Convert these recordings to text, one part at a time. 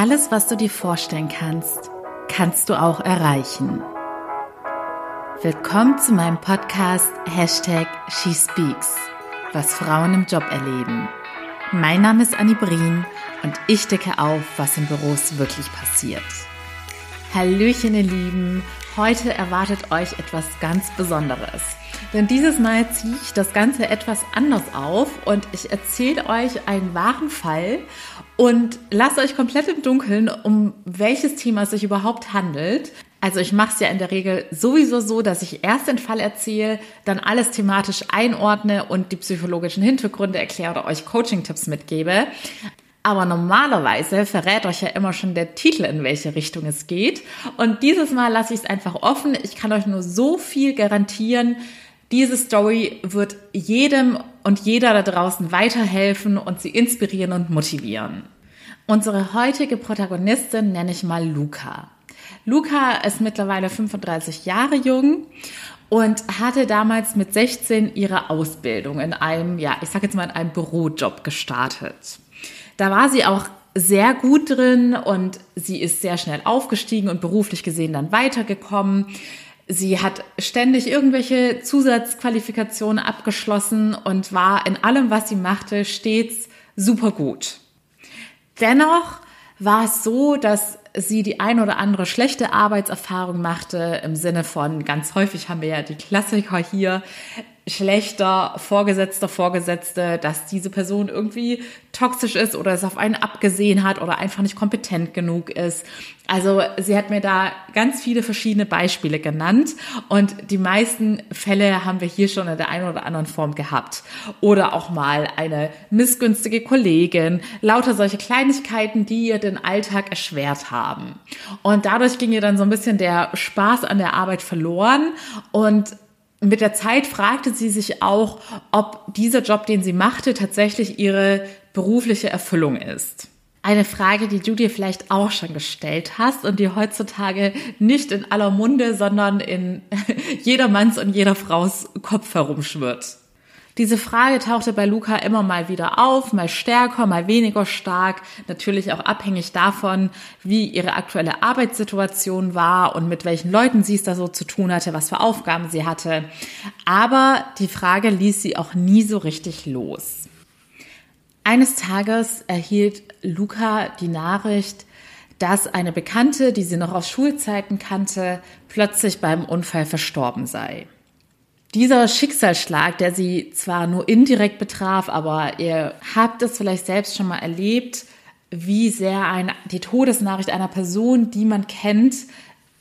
Alles, was du dir vorstellen kannst, kannst du auch erreichen. Willkommen zu meinem Podcast Hashtag SheSpeaks, was Frauen im Job erleben. Mein Name ist Annie Brien und ich decke auf, was in Büros wirklich passiert. Hallöchen, ihr Lieben! Heute erwartet euch etwas ganz Besonderes. Denn dieses Mal ziehe ich das Ganze etwas anders auf und ich erzähle euch einen wahren Fall und lasse euch komplett im Dunkeln, um welches Thema es sich überhaupt handelt. Also ich mache es ja in der Regel sowieso so, dass ich erst den Fall erzähle, dann alles thematisch einordne und die psychologischen Hintergründe erkläre oder euch Coaching-Tipps mitgebe. Aber normalerweise verrät euch ja immer schon der Titel, in welche Richtung es geht. Und dieses Mal lasse ich es einfach offen. Ich kann euch nur so viel garantieren. Diese Story wird jedem und jeder da draußen weiterhelfen und sie inspirieren und motivieren. Unsere heutige Protagonistin nenne ich mal Luca. Luca ist mittlerweile 35 Jahre jung und hatte damals mit 16 ihre Ausbildung in einem, ja, ich sage jetzt mal in einem Bürojob gestartet. Da war sie auch sehr gut drin und sie ist sehr schnell aufgestiegen und beruflich gesehen dann weitergekommen. Sie hat ständig irgendwelche Zusatzqualifikationen abgeschlossen und war in allem, was sie machte, stets super gut. Dennoch war es so, dass sie die ein oder andere schlechte Arbeitserfahrung machte, im Sinne von, ganz häufig haben wir ja die Klassiker hier, schlechter Vorgesetzter, Vorgesetzte, dass diese Person irgendwie toxisch ist oder es auf einen abgesehen hat oder einfach nicht kompetent genug ist. Also sie hat mir da ganz viele verschiedene Beispiele genannt und die meisten Fälle haben wir hier schon in der einen oder anderen Form gehabt. Oder auch mal eine missgünstige Kollegin, lauter solche Kleinigkeiten, die ihr den Alltag erschwert haben. Und dadurch ging ihr dann so ein bisschen der Spaß an der Arbeit verloren und mit der Zeit fragte sie sich auch, ob dieser Job, den sie machte, tatsächlich ihre berufliche Erfüllung ist. Eine Frage, die du dir vielleicht auch schon gestellt hast und die heutzutage nicht in aller Munde, sondern in jedermanns und jeder Fraus Kopf herumschwirrt. Diese Frage tauchte bei Luca immer mal wieder auf, mal stärker, mal weniger stark, natürlich auch abhängig davon, wie ihre aktuelle Arbeitssituation war und mit welchen Leuten sie es da so zu tun hatte, was für Aufgaben sie hatte. Aber die Frage ließ sie auch nie so richtig los. Eines Tages erhielt Luca die Nachricht, dass eine Bekannte, die sie noch aus Schulzeiten kannte, plötzlich beim Unfall verstorben sei. Dieser Schicksalsschlag, der sie zwar nur indirekt betraf, aber ihr habt es vielleicht selbst schon mal erlebt, wie sehr ein, die Todesnachricht einer Person, die man kennt,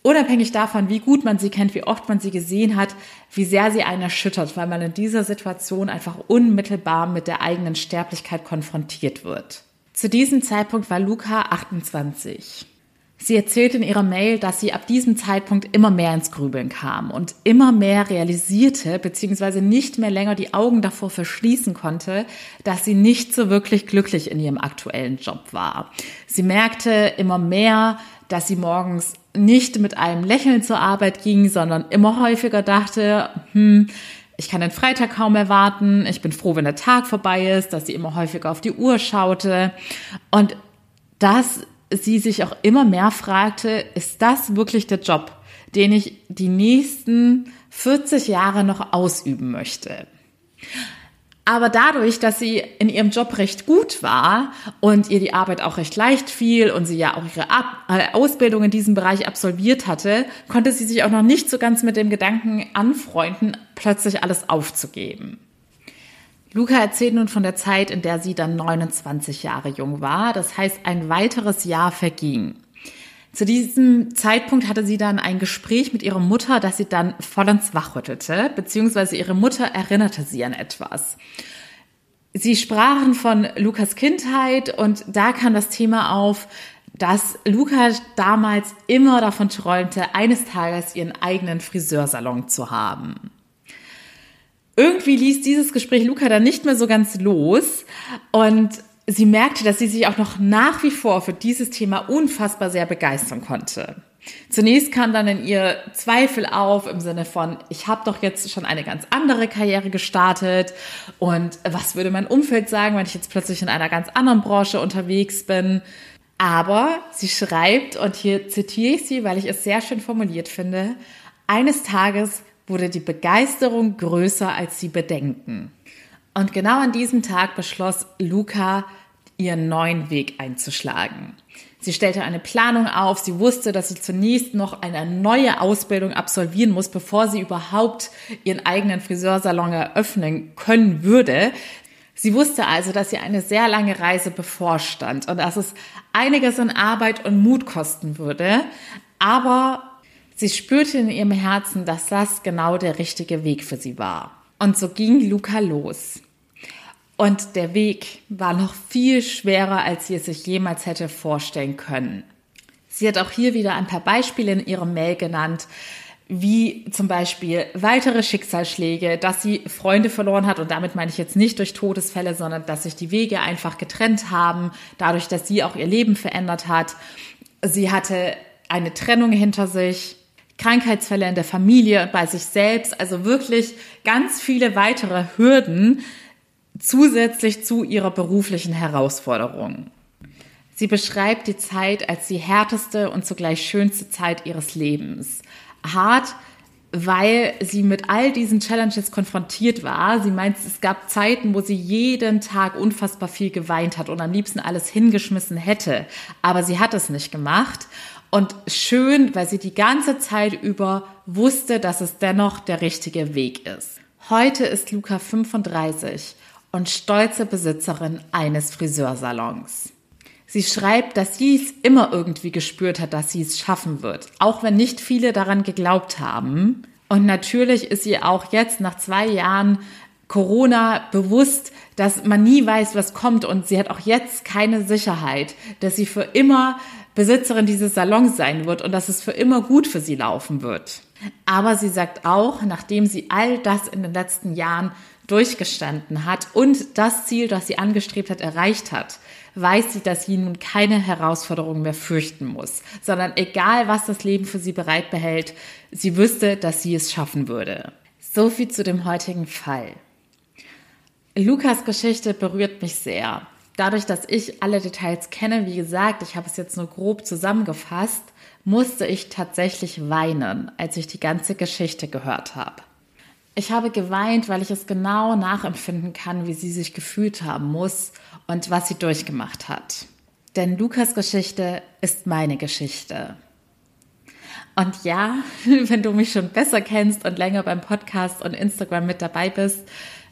unabhängig davon, wie gut man sie kennt, wie oft man sie gesehen hat, wie sehr sie einen erschüttert, weil man in dieser Situation einfach unmittelbar mit der eigenen Sterblichkeit konfrontiert wird. Zu diesem Zeitpunkt war Luca 28. Sie erzählt in ihrer Mail, dass sie ab diesem Zeitpunkt immer mehr ins Grübeln kam und immer mehr realisierte, beziehungsweise nicht mehr länger die Augen davor verschließen konnte, dass sie nicht so wirklich glücklich in ihrem aktuellen Job war. Sie merkte immer mehr, dass sie morgens nicht mit einem Lächeln zur Arbeit ging, sondern immer häufiger dachte, hm, ich kann den Freitag kaum erwarten, ich bin froh, wenn der Tag vorbei ist, dass sie immer häufiger auf die Uhr schaute. Und das sie sich auch immer mehr fragte, ist das wirklich der Job, den ich die nächsten 40 Jahre noch ausüben möchte? Aber dadurch, dass sie in ihrem Job recht gut war und ihr die Arbeit auch recht leicht fiel und sie ja auch ihre Ab äh, Ausbildung in diesem Bereich absolviert hatte, konnte sie sich auch noch nicht so ganz mit dem Gedanken anfreunden, plötzlich alles aufzugeben. Luca erzählt nun von der Zeit, in der sie dann 29 Jahre jung war. Das heißt, ein weiteres Jahr verging. Zu diesem Zeitpunkt hatte sie dann ein Gespräch mit ihrer Mutter, das sie dann vollends wachrüttelte, beziehungsweise ihre Mutter erinnerte sie an etwas. Sie sprachen von Lukas Kindheit und da kam das Thema auf, dass Luca damals immer davon träumte, eines Tages ihren eigenen Friseursalon zu haben irgendwie ließ dieses Gespräch Luca dann nicht mehr so ganz los und sie merkte, dass sie sich auch noch nach wie vor für dieses Thema unfassbar sehr begeistern konnte. Zunächst kam dann in ihr Zweifel auf im Sinne von, ich habe doch jetzt schon eine ganz andere Karriere gestartet und was würde mein Umfeld sagen, wenn ich jetzt plötzlich in einer ganz anderen Branche unterwegs bin? Aber sie schreibt, und hier zitiere ich sie, weil ich es sehr schön formuliert finde, eines Tages wurde die Begeisterung größer als die Bedenken. Und genau an diesem Tag beschloss Luca, ihren neuen Weg einzuschlagen. Sie stellte eine Planung auf. Sie wusste, dass sie zunächst noch eine neue Ausbildung absolvieren muss, bevor sie überhaupt ihren eigenen Friseursalon eröffnen können würde. Sie wusste also, dass ihr eine sehr lange Reise bevorstand und dass es einiges an Arbeit und Mut kosten würde. Aber sie spürte in ihrem Herzen, dass das genau der richtige Weg für sie war. Und so ging Luca los. Und der Weg war noch viel schwerer, als sie es sich jemals hätte vorstellen können. Sie hat auch hier wieder ein paar Beispiele in ihrem Mail genannt, wie zum Beispiel weitere Schicksalsschläge, dass sie Freunde verloren hat und damit meine ich jetzt nicht durch Todesfälle, sondern dass sich die Wege einfach getrennt haben, dadurch, dass sie auch ihr Leben verändert hat. Sie hatte eine Trennung hinter sich, Krankheitsfälle in der Familie bei sich selbst, also wirklich ganz viele weitere Hürden, zusätzlich zu ihrer beruflichen Herausforderung. Sie beschreibt die Zeit als die härteste und zugleich schönste Zeit ihres Lebens. Hart, weil sie mit all diesen Challenges konfrontiert war. Sie meint, es gab Zeiten, wo sie jeden Tag unfassbar viel geweint hat und am liebsten alles hingeschmissen hätte. Aber sie hat es nicht gemacht. Und schön, weil sie die ganze Zeit über wusste, dass es dennoch der richtige Weg ist. Heute ist Luca 35 und stolze Besitzerin eines Friseursalons. Sie schreibt, dass sie es immer irgendwie gespürt hat, dass sie es schaffen wird, auch wenn nicht viele daran geglaubt haben. Und natürlich ist sie auch jetzt nach zwei Jahren Corona bewusst, dass man nie weiß, was kommt und sie hat auch jetzt keine Sicherheit, dass sie für immer Besitzerin dieses Salons sein wird und dass es für immer gut für sie laufen wird. Aber sie sagt auch, nachdem sie all das in den letzten Jahren durchgestanden hat und das Ziel, das sie angestrebt hat, erreicht hat, weiß sie, dass sie nun keine Herausforderungen mehr fürchten muss, sondern egal, was das Leben für sie bereit behält, sie wüsste, dass sie es schaffen würde. So viel zu dem heutigen Fall. Lukas Geschichte berührt mich sehr. Dadurch, dass ich alle Details kenne, wie gesagt, ich habe es jetzt nur grob zusammengefasst, musste ich tatsächlich weinen, als ich die ganze Geschichte gehört habe. Ich habe geweint, weil ich es genau nachempfinden kann, wie sie sich gefühlt haben muss und was sie durchgemacht hat. Denn Lukas Geschichte ist meine Geschichte. Und ja, wenn du mich schon besser kennst und länger beim Podcast und Instagram mit dabei bist,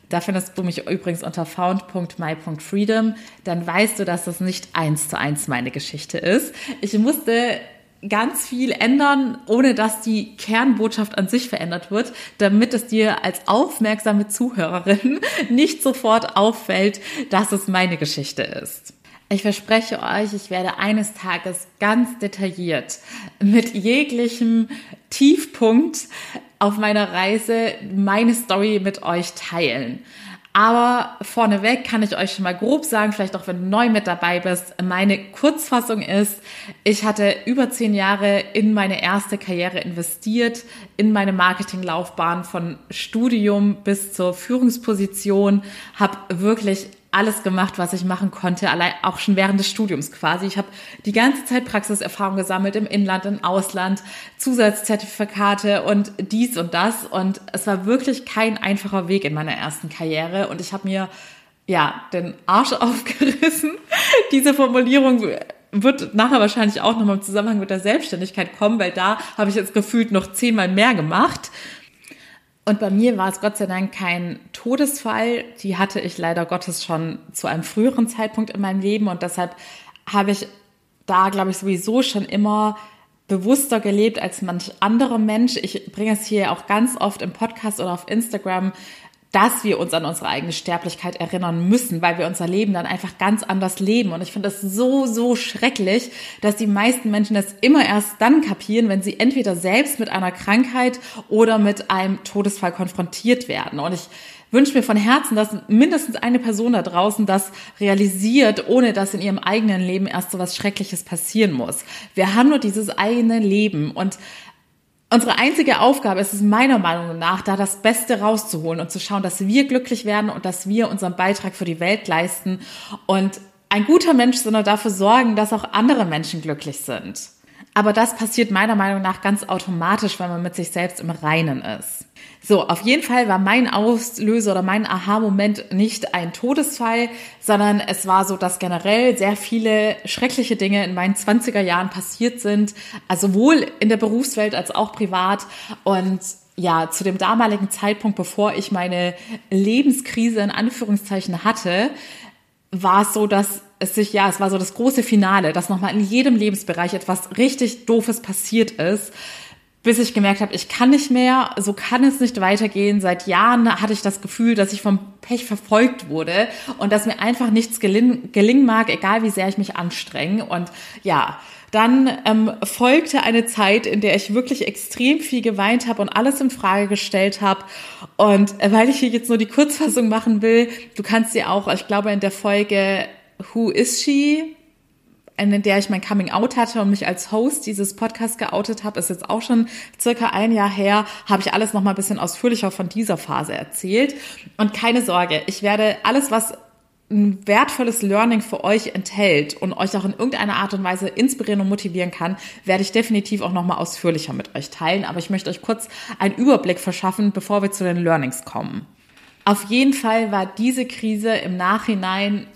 da findest du mich übrigens unter found.my.freedom, dann weißt du, dass das nicht eins zu eins meine Geschichte ist. Ich musste ganz viel ändern, ohne dass die Kernbotschaft an sich verändert wird, damit es dir als aufmerksame Zuhörerin nicht sofort auffällt, dass es meine Geschichte ist. Ich verspreche euch, ich werde eines Tages ganz detailliert mit jeglichem Tiefpunkt auf meiner Reise meine Story mit euch teilen. Aber vorneweg kann ich euch schon mal grob sagen, vielleicht auch wenn du neu mit dabei bist, meine Kurzfassung ist, ich hatte über zehn Jahre in meine erste Karriere investiert, in meine Marketinglaufbahn von Studium bis zur Führungsposition, habe wirklich alles gemacht, was ich machen konnte, allein auch schon während des Studiums quasi. Ich habe die ganze Zeit Praxiserfahrung gesammelt im Inland, im Ausland, Zusatzzertifikate und dies und das. Und es war wirklich kein einfacher Weg in meiner ersten Karriere. Und ich habe mir ja den Arsch aufgerissen. Diese Formulierung wird nachher wahrscheinlich auch nochmal im Zusammenhang mit der Selbstständigkeit kommen, weil da habe ich jetzt gefühlt noch zehnmal mehr gemacht. Und bei mir war es Gott sei Dank kein Todesfall. Die hatte ich leider Gottes schon zu einem früheren Zeitpunkt in meinem Leben. Und deshalb habe ich da, glaube ich, sowieso schon immer bewusster gelebt als manch anderer Mensch. Ich bringe es hier auch ganz oft im Podcast oder auf Instagram dass wir uns an unsere eigene Sterblichkeit erinnern müssen, weil wir unser Leben dann einfach ganz anders leben. Und ich finde das so, so schrecklich, dass die meisten Menschen das immer erst dann kapieren, wenn sie entweder selbst mit einer Krankheit oder mit einem Todesfall konfrontiert werden. Und ich wünsche mir von Herzen, dass mindestens eine Person da draußen das realisiert, ohne dass in ihrem eigenen Leben erst so was Schreckliches passieren muss. Wir haben nur dieses eigene Leben und Unsere einzige Aufgabe ist es meiner Meinung nach, da das Beste rauszuholen und zu schauen, dass wir glücklich werden und dass wir unseren Beitrag für die Welt leisten. Und ein guter Mensch, sondern dafür sorgen, dass auch andere Menschen glücklich sind. Aber das passiert meiner Meinung nach ganz automatisch, wenn man mit sich selbst im Reinen ist. So, auf jeden Fall war mein Auslöser oder mein Aha-Moment nicht ein Todesfall, sondern es war so, dass generell sehr viele schreckliche Dinge in meinen 20er Jahren passiert sind, also sowohl in der Berufswelt als auch privat und ja, zu dem damaligen Zeitpunkt, bevor ich meine Lebenskrise in Anführungszeichen hatte, war es so, dass es sich, ja, es war so das große Finale, dass nochmal in jedem Lebensbereich etwas richtig Doofes passiert ist, bis ich gemerkt habe, ich kann nicht mehr, so kann es nicht weitergehen. Seit Jahren hatte ich das Gefühl, dass ich vom Pech verfolgt wurde und dass mir einfach nichts gelingen, gelingen mag, egal wie sehr ich mich anstrenge. Und ja, dann ähm, folgte eine Zeit, in der ich wirklich extrem viel geweint habe und alles in Frage gestellt habe. Und äh, weil ich hier jetzt nur die Kurzfassung machen will, du kannst dir auch, ich glaube in der Folge Who is she? in der ich mein Coming Out hatte und mich als Host dieses Podcasts geoutet habe, ist jetzt auch schon circa ein Jahr her, habe ich alles noch mal ein bisschen ausführlicher von dieser Phase erzählt. Und keine Sorge, ich werde alles, was ein wertvolles Learning für euch enthält und euch auch in irgendeiner Art und Weise inspirieren und motivieren kann, werde ich definitiv auch nochmal ausführlicher mit euch teilen. Aber ich möchte euch kurz einen Überblick verschaffen, bevor wir zu den Learnings kommen. Auf jeden Fall war diese Krise im Nachhinein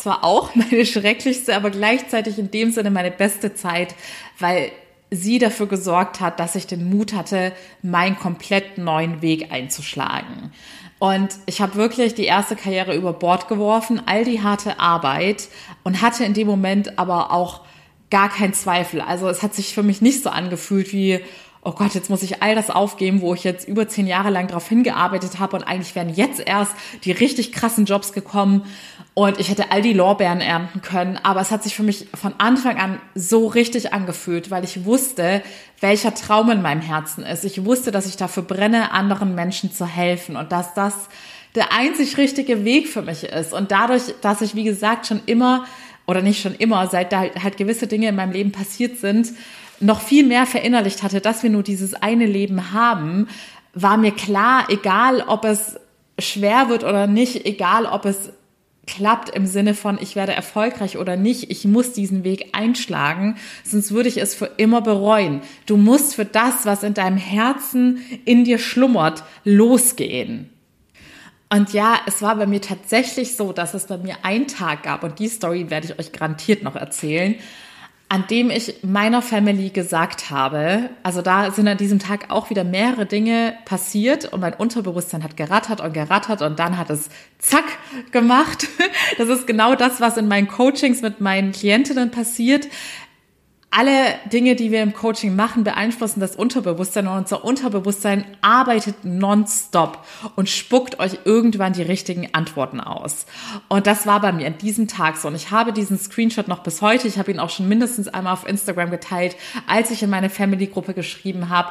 zwar auch meine schrecklichste, aber gleichzeitig in dem Sinne meine beste Zeit, weil sie dafür gesorgt hat, dass ich den Mut hatte, meinen komplett neuen Weg einzuschlagen. Und ich habe wirklich die erste Karriere über Bord geworfen, all die harte Arbeit und hatte in dem Moment aber auch gar keinen Zweifel. Also es hat sich für mich nicht so angefühlt wie, oh Gott, jetzt muss ich all das aufgeben, wo ich jetzt über zehn Jahre lang darauf hingearbeitet habe und eigentlich wären jetzt erst die richtig krassen Jobs gekommen und ich hätte all die Lorbeeren ernten können. Aber es hat sich für mich von Anfang an so richtig angefühlt, weil ich wusste, welcher Traum in meinem Herzen ist. Ich wusste, dass ich dafür brenne, anderen Menschen zu helfen und dass das der einzig richtige Weg für mich ist. Und dadurch, dass ich, wie gesagt, schon immer oder nicht schon immer, seit da halt gewisse Dinge in meinem Leben passiert sind, noch viel mehr verinnerlicht hatte, dass wir nur dieses eine Leben haben, war mir klar, egal ob es schwer wird oder nicht, egal ob es klappt im Sinne von, ich werde erfolgreich oder nicht, ich muss diesen Weg einschlagen, sonst würde ich es für immer bereuen. Du musst für das, was in deinem Herzen in dir schlummert, losgehen. Und ja, es war bei mir tatsächlich so, dass es bei mir einen Tag gab, und die Story werde ich euch garantiert noch erzählen, an dem ich meiner Family gesagt habe, also da sind an diesem Tag auch wieder mehrere Dinge passiert und mein Unterbewusstsein hat gerattert und gerattert und dann hat es zack gemacht. Das ist genau das, was in meinen Coachings mit meinen Klientinnen passiert alle Dinge, die wir im Coaching machen, beeinflussen das Unterbewusstsein und unser Unterbewusstsein arbeitet nonstop und spuckt euch irgendwann die richtigen Antworten aus. Und das war bei mir an diesem Tag so. Und ich habe diesen Screenshot noch bis heute. Ich habe ihn auch schon mindestens einmal auf Instagram geteilt, als ich in meine Family-Gruppe geschrieben habe,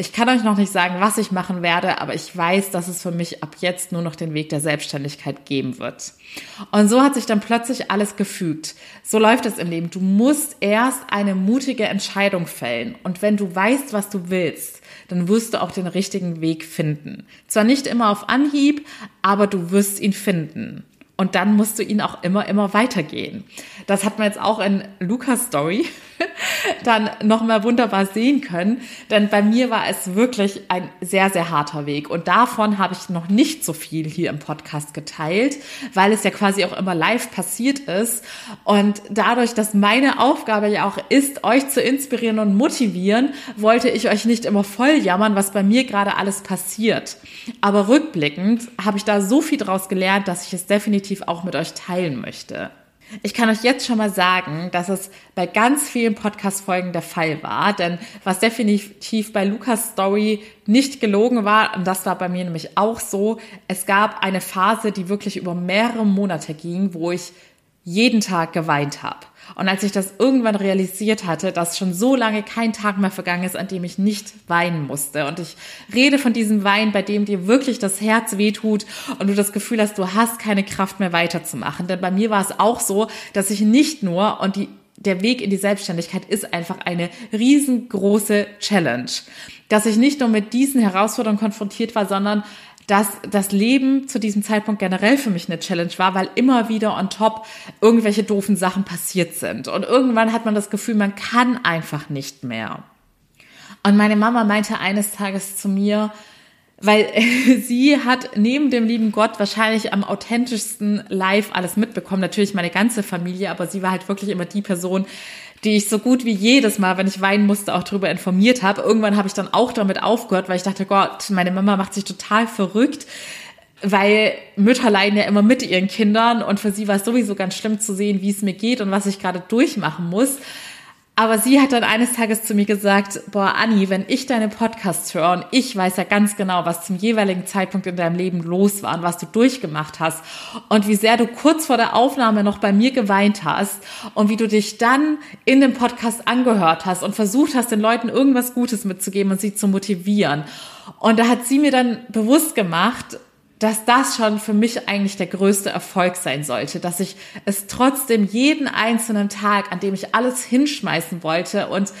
ich kann euch noch nicht sagen, was ich machen werde, aber ich weiß, dass es für mich ab jetzt nur noch den Weg der Selbstständigkeit geben wird. Und so hat sich dann plötzlich alles gefügt. So läuft es im Leben. Du musst erst eine mutige Entscheidung fällen. Und wenn du weißt, was du willst, dann wirst du auch den richtigen Weg finden. Zwar nicht immer auf Anhieb, aber du wirst ihn finden. Und dann musst du ihn auch immer, immer weitergehen. Das hat man jetzt auch in Lukas Story dann nochmal wunderbar sehen können. Denn bei mir war es wirklich ein sehr, sehr harter Weg. Und davon habe ich noch nicht so viel hier im Podcast geteilt, weil es ja quasi auch immer live passiert ist. Und dadurch, dass meine Aufgabe ja auch ist, euch zu inspirieren und motivieren, wollte ich euch nicht immer voll jammern, was bei mir gerade alles passiert. Aber rückblickend habe ich da so viel draus gelernt, dass ich es definitiv auch mit euch teilen möchte. Ich kann euch jetzt schon mal sagen, dass es bei ganz vielen Podcast-Folgen der Fall war, denn was definitiv bei Lukas Story nicht gelogen war, und das war bei mir nämlich auch so, es gab eine Phase, die wirklich über mehrere Monate ging, wo ich jeden Tag geweint habe. Und als ich das irgendwann realisiert hatte, dass schon so lange kein Tag mehr vergangen ist, an dem ich nicht weinen musste. Und ich rede von diesem Wein, bei dem dir wirklich das Herz wehtut und du das Gefühl hast, du hast keine Kraft mehr weiterzumachen. Denn bei mir war es auch so, dass ich nicht nur, und die, der Weg in die Selbstständigkeit ist einfach eine riesengroße Challenge, dass ich nicht nur mit diesen Herausforderungen konfrontiert war, sondern dass das Leben zu diesem Zeitpunkt generell für mich eine Challenge war, weil immer wieder on top irgendwelche doofen Sachen passiert sind. Und irgendwann hat man das Gefühl, man kann einfach nicht mehr. Und meine Mama meinte eines Tages zu mir, weil sie hat neben dem lieben Gott wahrscheinlich am authentischsten live alles mitbekommen. Natürlich meine ganze Familie, aber sie war halt wirklich immer die Person, die ich so gut wie jedes Mal, wenn ich weinen musste, auch darüber informiert habe. Irgendwann habe ich dann auch damit aufgehört, weil ich dachte, Gott, meine Mama macht sich total verrückt, weil Mütter leiden ja immer mit ihren Kindern und für sie war es sowieso ganz schlimm zu sehen, wie es mir geht und was ich gerade durchmachen muss. Aber sie hat dann eines Tages zu mir gesagt, boah, Anni, wenn ich deine Podcasts höre und ich weiß ja ganz genau, was zum jeweiligen Zeitpunkt in deinem Leben los war und was du durchgemacht hast und wie sehr du kurz vor der Aufnahme noch bei mir geweint hast und wie du dich dann in dem Podcast angehört hast und versucht hast, den Leuten irgendwas Gutes mitzugeben und sie zu motivieren. Und da hat sie mir dann bewusst gemacht, dass das schon für mich eigentlich der größte Erfolg sein sollte, dass ich es trotzdem jeden einzelnen Tag, an dem ich alles hinschmeißen wollte und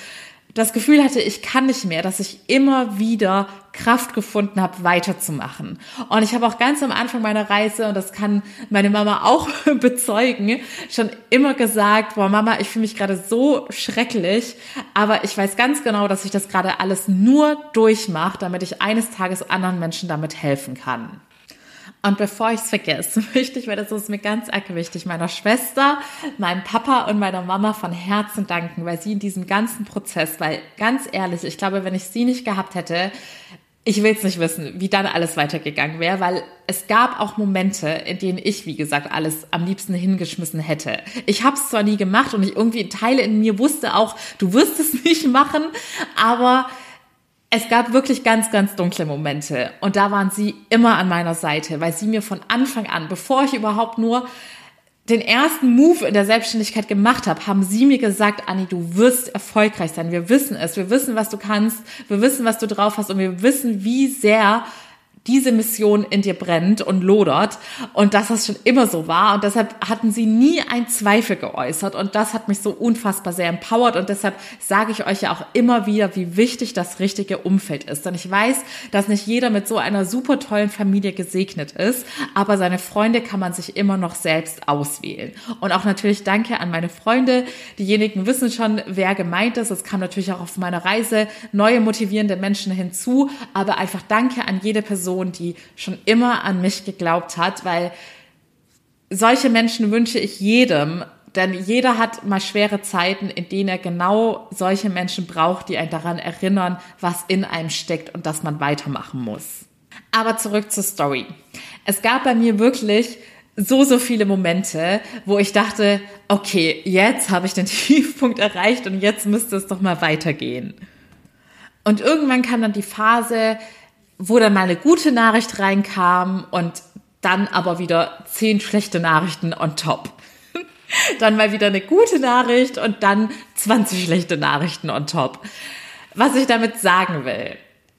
das Gefühl hatte, ich kann nicht mehr, dass ich immer wieder Kraft gefunden habe, weiterzumachen. Und ich habe auch ganz am Anfang meiner Reise, und das kann meine Mama auch bezeugen, schon immer gesagt, boah Mama, ich fühle mich gerade so schrecklich, aber ich weiß ganz genau, dass ich das gerade alles nur durchmache, damit ich eines Tages anderen Menschen damit helfen kann. Und bevor ich es vergesse, möchte ich, weil das ist mir ganz arg wichtig, meiner Schwester, meinem Papa und meiner Mama von Herzen danken, weil sie in diesem ganzen Prozess, weil ganz ehrlich, ich glaube, wenn ich sie nicht gehabt hätte, ich will es nicht wissen, wie dann alles weitergegangen wäre, weil es gab auch Momente, in denen ich, wie gesagt, alles am liebsten hingeschmissen hätte. Ich habe es zwar nie gemacht und ich irgendwie Teile in mir wusste auch, du wirst es nicht machen, aber es gab wirklich ganz, ganz dunkle Momente und da waren sie immer an meiner Seite, weil sie mir von Anfang an, bevor ich überhaupt nur den ersten Move in der Selbstständigkeit gemacht habe, haben sie mir gesagt, Anni, du wirst erfolgreich sein. Wir wissen es. Wir wissen, was du kannst. Wir wissen, was du drauf hast und wir wissen, wie sehr diese Mission in dir brennt und lodert. Und dass das schon immer so war und deshalb hatten sie nie einen Zweifel geäußert. Und das hat mich so unfassbar sehr empowert und deshalb sage ich euch ja auch immer wieder, wie wichtig das richtige Umfeld ist, denn ich weiß, dass nicht jeder mit so einer super tollen Familie gesegnet ist, aber seine Freunde kann man sich immer noch selbst auswählen. Und auch natürlich danke an meine Freunde, diejenigen wissen schon, wer gemeint ist, es kam natürlich auch auf meiner Reise neue motivierende Menschen hinzu, aber einfach danke an jede Person Person, die schon immer an mich geglaubt hat, weil solche Menschen wünsche ich jedem, denn jeder hat mal schwere Zeiten, in denen er genau solche Menschen braucht, die einen daran erinnern, was in einem steckt und dass man weitermachen muss. Aber zurück zur Story. Es gab bei mir wirklich so, so viele Momente, wo ich dachte, okay, jetzt habe ich den Tiefpunkt erreicht und jetzt müsste es doch mal weitergehen. Und irgendwann kam dann die Phase, wo dann mal eine gute Nachricht reinkam und dann aber wieder zehn schlechte Nachrichten on top. dann mal wieder eine gute Nachricht und dann 20 schlechte Nachrichten on top. Was ich damit sagen will,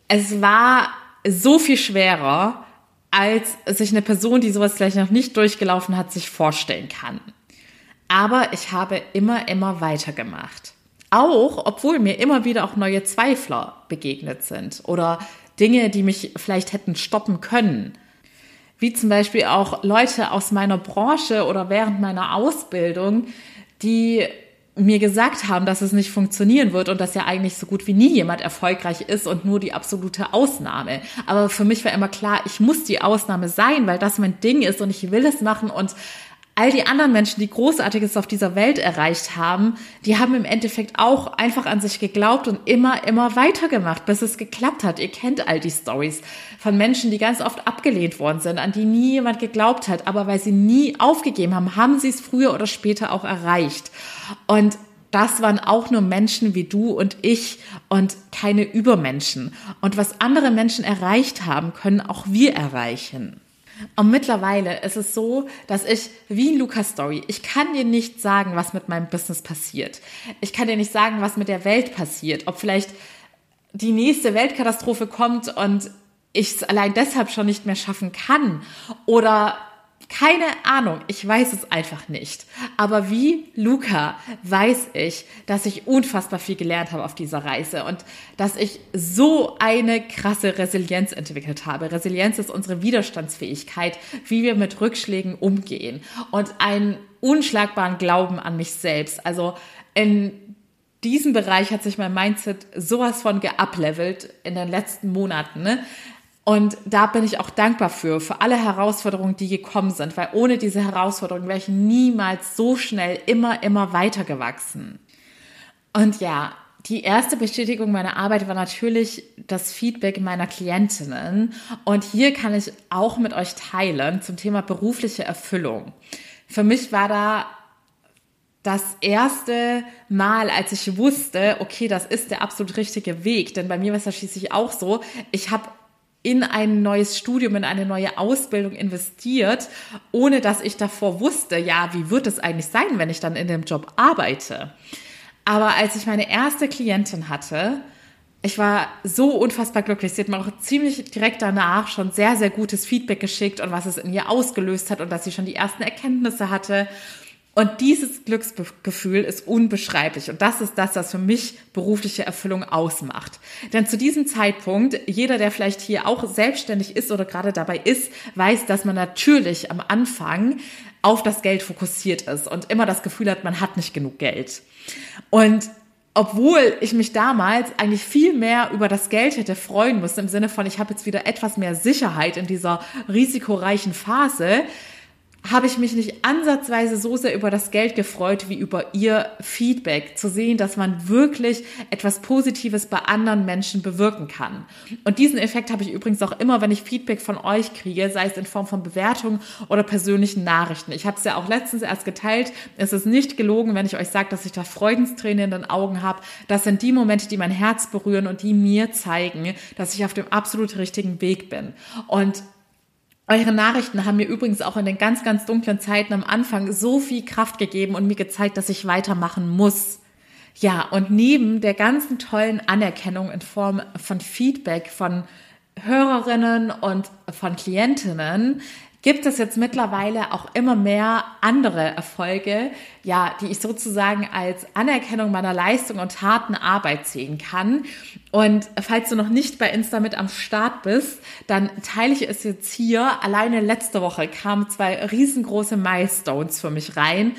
es war so viel schwerer, als sich eine Person, die sowas vielleicht noch nicht durchgelaufen hat, sich vorstellen kann. Aber ich habe immer, immer weitergemacht. Auch, obwohl mir immer wieder auch neue Zweifler begegnet sind oder Dinge, die mich vielleicht hätten stoppen können. Wie zum Beispiel auch Leute aus meiner Branche oder während meiner Ausbildung, die mir gesagt haben, dass es nicht funktionieren wird und dass ja eigentlich so gut wie nie jemand erfolgreich ist und nur die absolute Ausnahme. Aber für mich war immer klar, ich muss die Ausnahme sein, weil das mein Ding ist und ich will es machen und all die anderen Menschen, die Großartiges auf dieser Welt erreicht haben, die haben im Endeffekt auch einfach an sich geglaubt und immer, immer weitergemacht, bis es geklappt hat. Ihr kennt all die Stories von Menschen, die ganz oft abgelehnt worden sind, an die nie jemand geglaubt hat, aber weil sie nie aufgegeben haben, haben sie es früher oder später auch erreicht. Und das waren auch nur Menschen wie du und ich und keine Übermenschen. Und was andere Menschen erreicht haben, können auch wir erreichen. Und mittlerweile ist es so, dass ich, wie in Lukas Story, ich kann dir nicht sagen, was mit meinem Business passiert. Ich kann dir nicht sagen, was mit der Welt passiert. Ob vielleicht die nächste Weltkatastrophe kommt und ich es allein deshalb schon nicht mehr schaffen kann. Oder Keine Ahnung, ich weiß es einfach nicht. Aber wie Luca weiß ich, dass ich unfassbar viel gelernt habe auf dieser Reise und dass ich so eine krasse Resilienz entwickelt habe. Resilienz ist unsere Widerstandsfähigkeit, wie wir mit Rückschlägen umgehen und einen unschlagbaren Glauben an mich selbst. Also in diesem Bereich hat sich mein Mindset sowas von geuplevelt in den letzten Monaten. Ne? Und da bin ich auch dankbar für, für alle Herausforderungen, die gekommen sind, weil ohne diese Herausforderungen wäre ich niemals so schnell immer, immer weiter gewachsen. Und ja, die erste Bestätigung meiner Arbeit war natürlich das Feedback meiner Klientinnen. Und hier kann ich auch mit euch teilen zum Thema berufliche Erfüllung. Für mich war da das erste Mal, als ich wusste, okay, das ist der absolut richtige Weg. Denn bei mir war es ja schließlich auch so, ich habe in ein neues Studium, in eine neue Ausbildung investiert, ohne dass ich davor wusste, ja, wie wird es eigentlich sein, wenn ich dann in dem Job arbeite. Aber als ich meine erste Klientin hatte, ich war so unfassbar glücklich. Sie hat mir auch ziemlich direkt danach schon sehr, sehr gutes Feedback geschickt und was es in ihr ausgelöst hat und dass sie schon die ersten Erkenntnisse hatte. Und dieses Glücksgefühl ist unbeschreiblich. Und das ist das, was für mich berufliche Erfüllung ausmacht. Denn zu diesem Zeitpunkt, jeder, der vielleicht hier auch selbstständig ist oder gerade dabei ist, weiß, dass man natürlich am Anfang auf das Geld fokussiert ist und immer das Gefühl hat, man hat nicht genug Geld. Und obwohl ich mich damals eigentlich viel mehr über das Geld hätte freuen müssen, im Sinne von, ich habe jetzt wieder etwas mehr Sicherheit in dieser risikoreichen Phase, habe ich mich nicht ansatzweise so sehr über das Geld gefreut wie über ihr Feedback, zu sehen, dass man wirklich etwas Positives bei anderen Menschen bewirken kann. Und diesen Effekt habe ich übrigens auch immer, wenn ich Feedback von euch kriege, sei es in Form von Bewertungen oder persönlichen Nachrichten. Ich habe es ja auch letztens erst geteilt. Es ist nicht gelogen, wenn ich euch sage, dass ich da Freudenstränen in den Augen habe. Das sind die Momente, die mein Herz berühren und die mir zeigen, dass ich auf dem absolut richtigen Weg bin. Und eure Nachrichten haben mir übrigens auch in den ganz, ganz dunklen Zeiten am Anfang so viel Kraft gegeben und mir gezeigt, dass ich weitermachen muss. Ja, und neben der ganzen tollen Anerkennung in Form von Feedback von Hörerinnen und von Klientinnen gibt es jetzt mittlerweile auch immer mehr andere Erfolge, ja, die ich sozusagen als Anerkennung meiner Leistung und harten Arbeit sehen kann. Und falls du noch nicht bei Insta mit am Start bist, dann teile ich es jetzt hier. Alleine letzte Woche kamen zwei riesengroße Milestones für mich rein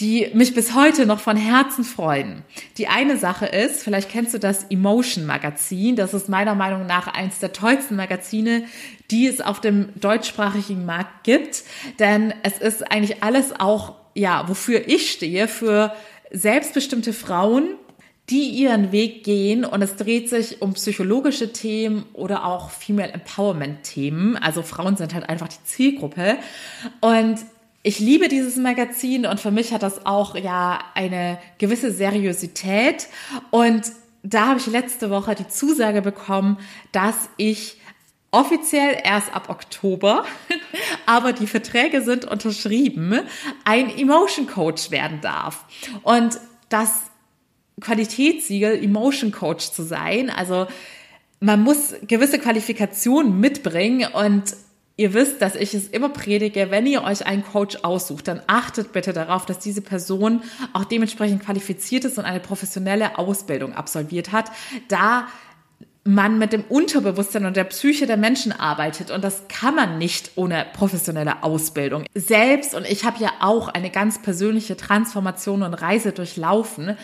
die mich bis heute noch von Herzen freuen. Die eine Sache ist, vielleicht kennst du das Emotion Magazin. Das ist meiner Meinung nach eins der tollsten Magazine, die es auf dem deutschsprachigen Markt gibt. Denn es ist eigentlich alles auch, ja, wofür ich stehe, für selbstbestimmte Frauen, die ihren Weg gehen und es dreht sich um psychologische Themen oder auch Female Empowerment Themen. Also Frauen sind halt einfach die Zielgruppe und ich liebe dieses Magazin und für mich hat das auch ja eine gewisse Seriosität und da habe ich letzte Woche die Zusage bekommen, dass ich offiziell erst ab Oktober, aber die Verträge sind unterschrieben, ein Emotion Coach werden darf. Und das Qualitätssiegel Emotion Coach zu sein, also man muss gewisse Qualifikationen mitbringen und Ihr wisst, dass ich es immer predige, wenn ihr euch einen Coach aussucht, dann achtet bitte darauf, dass diese Person auch dementsprechend qualifiziert ist und eine professionelle Ausbildung absolviert hat, da man mit dem Unterbewusstsein und der Psyche der Menschen arbeitet und das kann man nicht ohne professionelle Ausbildung. Selbst und ich habe ja auch eine ganz persönliche Transformation und Reise durchlaufen,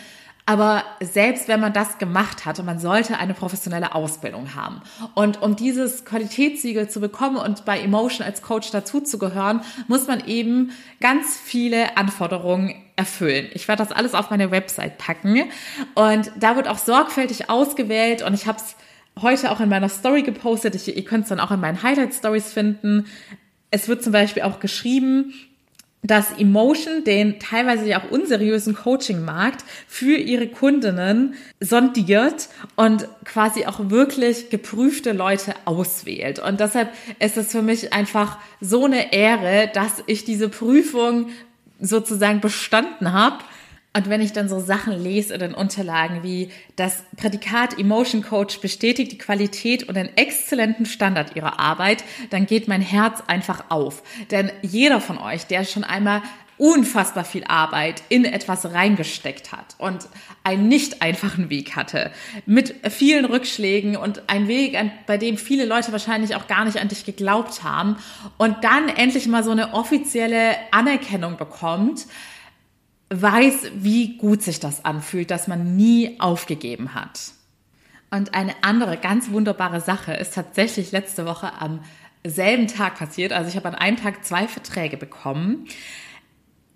aber selbst wenn man das gemacht hatte, man sollte eine professionelle Ausbildung haben. Und um dieses Qualitätssiegel zu bekommen und bei Emotion als Coach dazuzugehören, muss man eben ganz viele Anforderungen erfüllen. Ich werde das alles auf meine Website packen und da wird auch sorgfältig ausgewählt und ich habe es heute auch in meiner Story gepostet. Ich, ihr könnt es dann auch in meinen Highlight Stories finden. Es wird zum Beispiel auch geschrieben, dass Emotion den teilweise ja auch unseriösen Coaching-Markt für ihre Kundinnen sondiert und quasi auch wirklich geprüfte Leute auswählt. Und deshalb ist es für mich einfach so eine Ehre, dass ich diese Prüfung sozusagen bestanden habe Und wenn ich dann so Sachen lese in den Unterlagen wie das Prädikat Emotion Coach bestätigt die Qualität und den exzellenten Standard ihrer Arbeit, dann geht mein Herz einfach auf. Denn jeder von euch, der schon einmal unfassbar viel Arbeit in etwas reingesteckt hat und einen nicht einfachen Weg hatte, mit vielen Rückschlägen und ein Weg, bei dem viele Leute wahrscheinlich auch gar nicht an dich geglaubt haben und dann endlich mal so eine offizielle Anerkennung bekommt, weiß, wie gut sich das anfühlt, dass man nie aufgegeben hat. Und eine andere ganz wunderbare Sache ist tatsächlich letzte Woche am selben Tag passiert. Also ich habe an einem Tag zwei Verträge bekommen.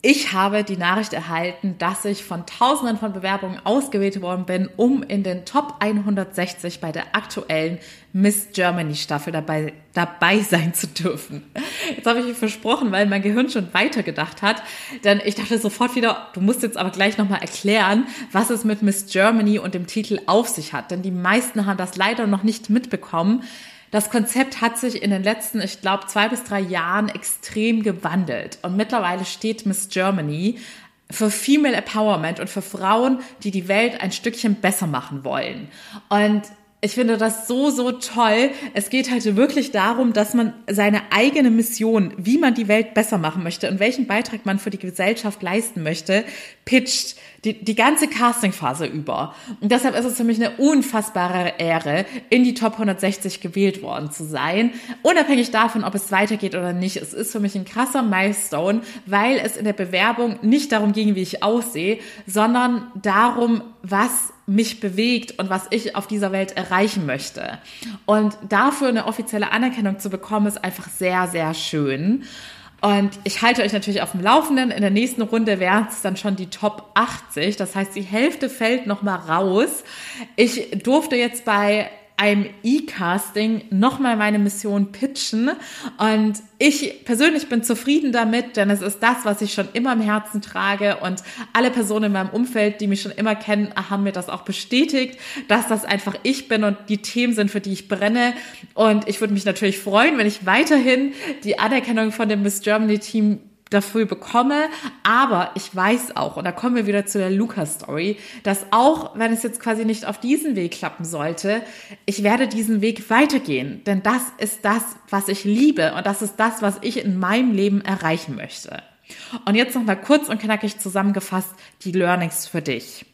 Ich habe die Nachricht erhalten, dass ich von Tausenden von Bewerbungen ausgewählt worden bin, um in den Top 160 bei der aktuellen Miss Germany Staffel dabei, dabei sein zu dürfen. Jetzt habe ich mich versprochen, weil mein Gehirn schon weitergedacht hat, denn ich dachte sofort wieder, du musst jetzt aber gleich nochmal erklären, was es mit Miss Germany und dem Titel auf sich hat, denn die meisten haben das leider noch nicht mitbekommen. Das Konzept hat sich in den letzten, ich glaube, zwei bis drei Jahren extrem gewandelt. Und mittlerweile steht Miss Germany für Female Empowerment und für Frauen, die die Welt ein Stückchen besser machen wollen. Und ich finde das so, so toll. Es geht halt wirklich darum, dass man seine eigene Mission, wie man die Welt besser machen möchte und welchen Beitrag man für die Gesellschaft leisten möchte, pitcht die, die ganze Castingphase über. Und deshalb ist es für mich eine unfassbare Ehre, in die Top 160 gewählt worden zu sein. Unabhängig davon, ob es weitergeht oder nicht. Es ist für mich ein krasser Milestone, weil es in der Bewerbung nicht darum ging, wie ich aussehe, sondern darum, was mich bewegt und was ich auf dieser Welt erreichen möchte. Und dafür eine offizielle Anerkennung zu bekommen, ist einfach sehr, sehr schön. Und ich halte euch natürlich auf dem Laufenden. In der nächsten Runde wären es dann schon die Top 80. Das heißt, die Hälfte fällt noch mal raus. Ich durfte jetzt bei einem E-Casting nochmal meine Mission pitchen. Und ich persönlich bin zufrieden damit, denn es ist das, was ich schon immer im Herzen trage. Und alle Personen in meinem Umfeld, die mich schon immer kennen, haben mir das auch bestätigt, dass das einfach ich bin und die Themen sind, für die ich brenne. Und ich würde mich natürlich freuen, wenn ich weiterhin die Anerkennung von dem Miss Germany Team dafür bekomme. Aber ich weiß auch, und da kommen wir wieder zu der Luca-Story, dass auch wenn es jetzt quasi nicht auf diesen Weg klappen sollte, ich werde diesen Weg weitergehen. Denn das ist das, was ich liebe und das ist das, was ich in meinem Leben erreichen möchte. Und jetzt noch mal kurz und knackig zusammengefasst die Learnings für dich.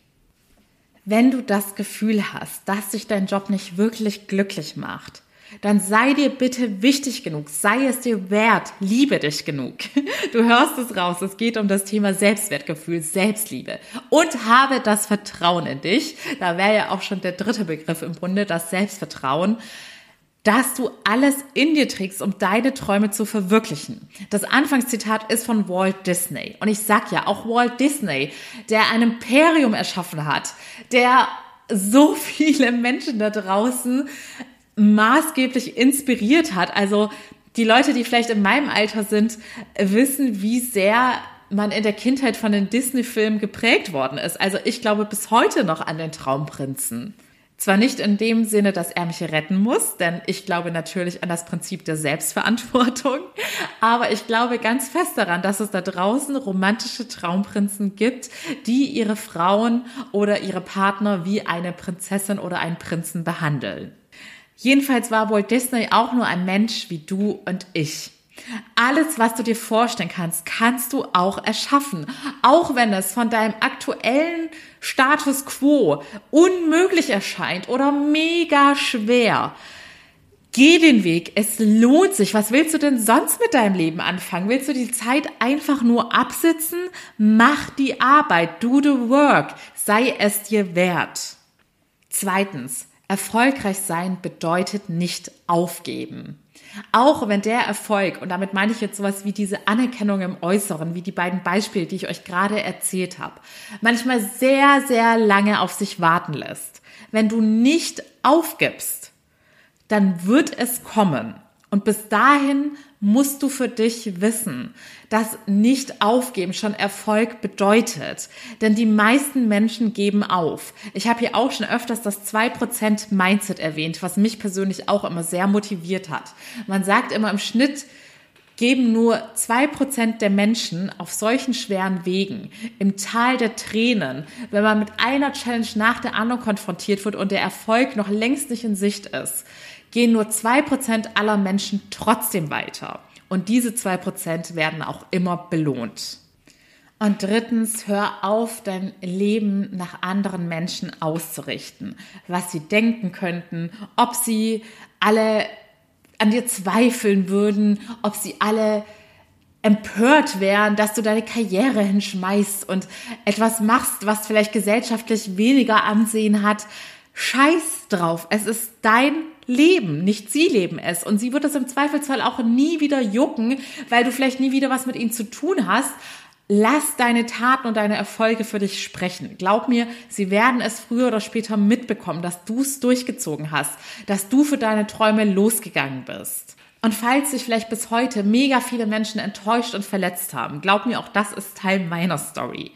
Wenn du das Gefühl hast, dass sich dein Job nicht wirklich glücklich macht, dann sei dir bitte wichtig genug, sei es dir wert, liebe dich genug. Du hörst es raus, es geht um das Thema Selbstwertgefühl, Selbstliebe und habe das Vertrauen in dich. Da wäre ja auch schon der dritte Begriff im Grunde, das Selbstvertrauen dass du alles in dir trägst, um deine Träume zu verwirklichen. Das Anfangszitat ist von Walt Disney. Und ich sag ja, auch Walt Disney, der ein Imperium erschaffen hat, der so viele Menschen da draußen maßgeblich inspiriert hat. Also die Leute, die vielleicht in meinem Alter sind, wissen, wie sehr man in der Kindheit von den Disney-Filmen geprägt worden ist. Also ich glaube bis heute noch an den Traumprinzen. Zwar nicht in dem Sinne, dass er mich retten muss, denn ich glaube natürlich an das Prinzip der Selbstverantwortung, aber ich glaube ganz fest daran, dass es da draußen romantische Traumprinzen gibt, die ihre Frauen oder ihre Partner wie eine Prinzessin oder einen Prinzen behandeln. Jedenfalls war Walt Disney auch nur ein Mensch wie du und ich. Alles, was du dir vorstellen kannst, kannst du auch erschaffen. Auch wenn es von deinem aktuellen Status quo unmöglich erscheint oder mega schwer. Geh den Weg. Es lohnt sich. Was willst du denn sonst mit deinem Leben anfangen? Willst du die Zeit einfach nur absitzen? Mach die Arbeit. Do the work. Sei es dir wert. Zweitens. Erfolgreich sein bedeutet nicht aufgeben. Auch wenn der Erfolg, und damit meine ich jetzt sowas wie diese Anerkennung im Äußeren, wie die beiden Beispiele, die ich euch gerade erzählt habe, manchmal sehr, sehr lange auf sich warten lässt. Wenn du nicht aufgibst, dann wird es kommen. Und bis dahin musst du für dich wissen, dass nicht aufgeben schon Erfolg bedeutet. Denn die meisten Menschen geben auf. Ich habe hier auch schon öfters das 2% Mindset erwähnt, was mich persönlich auch immer sehr motiviert hat. Man sagt immer im Schnitt, geben nur zwei Prozent der Menschen auf solchen schweren Wegen, im Tal der Tränen, wenn man mit einer Challenge nach der anderen konfrontiert wird und der Erfolg noch längst nicht in Sicht ist, gehen nur zwei Prozent aller Menschen trotzdem weiter. Und diese zwei Prozent werden auch immer belohnt. Und drittens, hör auf, dein Leben nach anderen Menschen auszurichten, was sie denken könnten, ob sie alle an dir zweifeln würden, ob sie alle empört wären, dass du deine Karriere hinschmeißt und etwas machst, was vielleicht gesellschaftlich weniger Ansehen hat. Scheiß drauf. Es ist dein Leben, nicht sie leben es. Und sie wird es im Zweifelsfall auch nie wieder jucken, weil du vielleicht nie wieder was mit ihnen zu tun hast. Lass deine Taten und deine Erfolge für dich sprechen. Glaub mir, sie werden es früher oder später mitbekommen, dass du es durchgezogen hast, dass du für deine Träume losgegangen bist. Und falls sich vielleicht bis heute mega viele Menschen enttäuscht und verletzt haben, glaub mir, auch das ist Teil meiner Story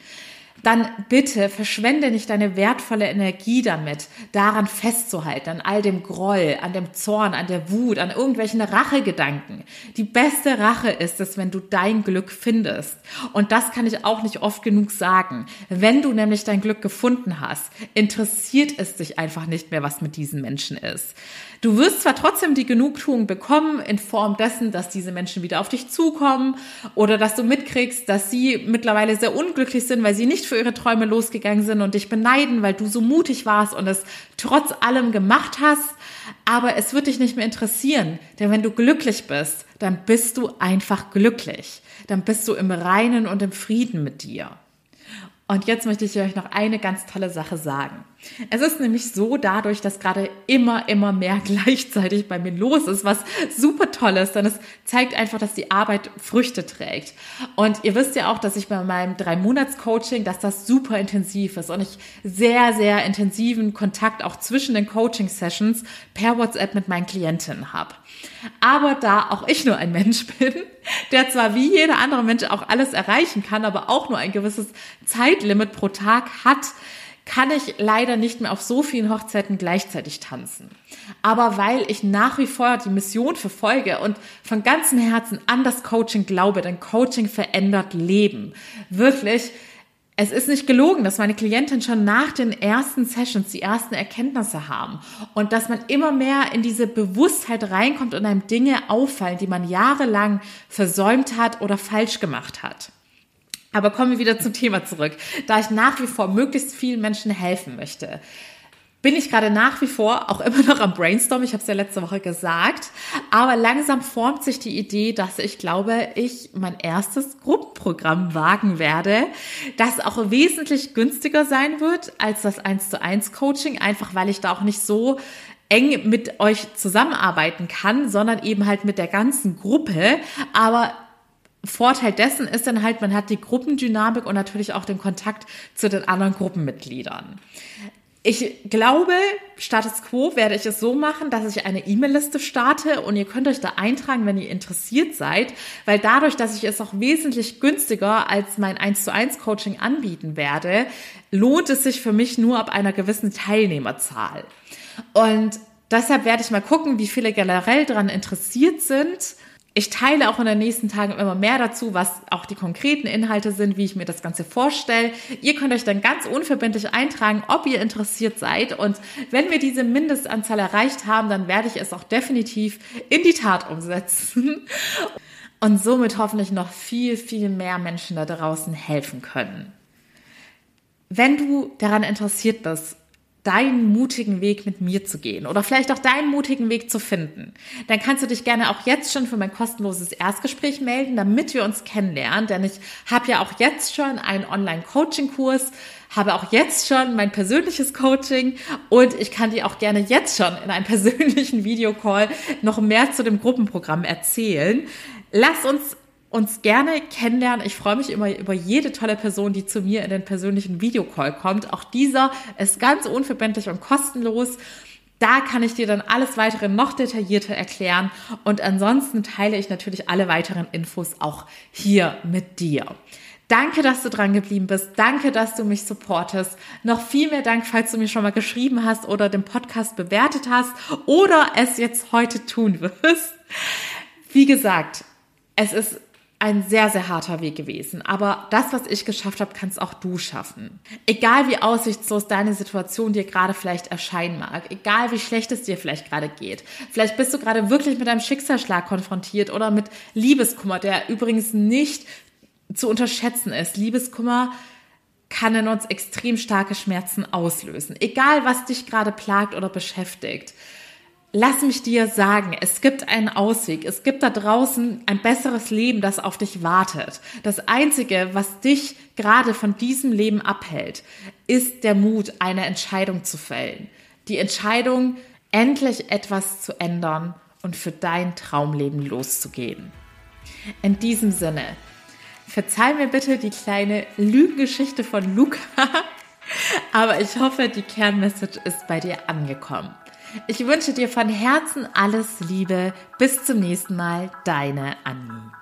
dann bitte verschwende nicht deine wertvolle Energie damit, daran festzuhalten, an all dem Groll, an dem Zorn, an der Wut, an irgendwelchen Rachegedanken. Die beste Rache ist es, wenn du dein Glück findest. Und das kann ich auch nicht oft genug sagen. Wenn du nämlich dein Glück gefunden hast, interessiert es dich einfach nicht mehr, was mit diesen Menschen ist. Du wirst zwar trotzdem die Genugtuung bekommen in Form dessen, dass diese Menschen wieder auf dich zukommen oder dass du mitkriegst, dass sie mittlerweile sehr unglücklich sind, weil sie nicht für ihre Träume losgegangen sind und dich beneiden, weil du so mutig warst und es trotz allem gemacht hast. Aber es wird dich nicht mehr interessieren, denn wenn du glücklich bist, dann bist du einfach glücklich. Dann bist du im Reinen und im Frieden mit dir. Und jetzt möchte ich euch noch eine ganz tolle Sache sagen. Es ist nämlich so dadurch, dass gerade immer, immer mehr gleichzeitig bei mir los ist, was super toll ist, denn es zeigt einfach, dass die Arbeit Früchte trägt. Und ihr wisst ja auch, dass ich bei meinem Drei-Monats-Coaching, dass das super intensiv ist und ich sehr, sehr intensiven Kontakt auch zwischen den Coaching-Sessions per WhatsApp mit meinen Klientinnen habe. Aber da auch ich nur ein Mensch bin, der zwar wie jeder andere Mensch auch alles erreichen kann, aber auch nur ein gewisses Zeitlimit pro Tag hat, kann ich leider nicht mehr auf so vielen Hochzeiten gleichzeitig tanzen. Aber weil ich nach wie vor die Mission verfolge und von ganzem Herzen an das Coaching glaube, denn Coaching verändert Leben. Wirklich, es ist nicht gelogen, dass meine Klienten schon nach den ersten Sessions die ersten Erkenntnisse haben und dass man immer mehr in diese Bewusstheit reinkommt und einem Dinge auffallen, die man jahrelang versäumt hat oder falsch gemacht hat. Aber kommen wir wieder zum Thema zurück. Da ich nach wie vor möglichst vielen Menschen helfen möchte, bin ich gerade nach wie vor auch immer noch am Brainstorm. Ich habe es ja letzte Woche gesagt. Aber langsam formt sich die Idee, dass ich glaube, ich mein erstes Gruppenprogramm wagen werde, das auch wesentlich günstiger sein wird als das 1 zu 1 Coaching, einfach weil ich da auch nicht so eng mit euch zusammenarbeiten kann, sondern eben halt mit der ganzen Gruppe. Aber Vorteil dessen ist dann halt, man hat die Gruppendynamik und natürlich auch den Kontakt zu den anderen Gruppenmitgliedern. Ich glaube, Status Quo werde ich es so machen, dass ich eine E-Mail-Liste starte und ihr könnt euch da eintragen, wenn ihr interessiert seid, weil dadurch, dass ich es auch wesentlich günstiger als mein 1 zu 1 Coaching anbieten werde, lohnt es sich für mich nur ab einer gewissen Teilnehmerzahl. Und deshalb werde ich mal gucken, wie viele generell daran interessiert sind ich teile auch in den nächsten Tagen immer mehr dazu, was auch die konkreten Inhalte sind, wie ich mir das Ganze vorstelle. Ihr könnt euch dann ganz unverbindlich eintragen, ob ihr interessiert seid. Und wenn wir diese Mindestanzahl erreicht haben, dann werde ich es auch definitiv in die Tat umsetzen. Und somit hoffentlich noch viel, viel mehr Menschen da draußen helfen können. Wenn du daran interessiert bist, deinen mutigen Weg mit mir zu gehen oder vielleicht auch deinen mutigen Weg zu finden, dann kannst du dich gerne auch jetzt schon für mein kostenloses Erstgespräch melden, damit wir uns kennenlernen. Denn ich habe ja auch jetzt schon einen Online-Coaching-Kurs, habe auch jetzt schon mein persönliches Coaching und ich kann dir auch gerne jetzt schon in einem persönlichen Videocall noch mehr zu dem Gruppenprogramm erzählen. Lass uns uns gerne kennenlernen. Ich freue mich immer über jede tolle Person, die zu mir in den persönlichen Videocall kommt. Auch dieser ist ganz unverbindlich und kostenlos. Da kann ich dir dann alles weitere noch detaillierter erklären. Und ansonsten teile ich natürlich alle weiteren Infos auch hier mit dir. Danke, dass du dran geblieben bist. Danke, dass du mich supportest. Noch viel mehr Dank, falls du mir schon mal geschrieben hast oder den Podcast bewertet hast oder es jetzt heute tun wirst. Wie gesagt, Es ist ein sehr, sehr harter Weg gewesen. Aber das, was ich geschafft habe, kannst auch du schaffen. Egal wie aussichtslos deine Situation dir gerade vielleicht erscheinen mag, egal wie schlecht es dir vielleicht gerade geht. Vielleicht bist du gerade wirklich mit einem Schicksalsschlag konfrontiert oder mit Liebeskummer, der übrigens nicht zu unterschätzen ist. Liebeskummer kann in uns extrem starke Schmerzen auslösen. Egal, was dich gerade plagt oder beschäftigt. Lass mich dir sagen, es gibt einen Ausweg. Es gibt da draußen ein besseres Leben, das auf dich wartet. Das Einzige, was dich gerade von diesem Leben abhält, ist der Mut, eine Entscheidung zu fällen. Die Entscheidung, endlich etwas zu ändern und für dein Traumleben loszugehen. In diesem Sinne, verzeih mir bitte die kleine Lügengeschichte von Luca, aber ich hoffe, die Kernmessage ist bei dir angekommen. Ich wünsche dir von Herzen alles Liebe. Bis zum nächsten Mal, deine Annie.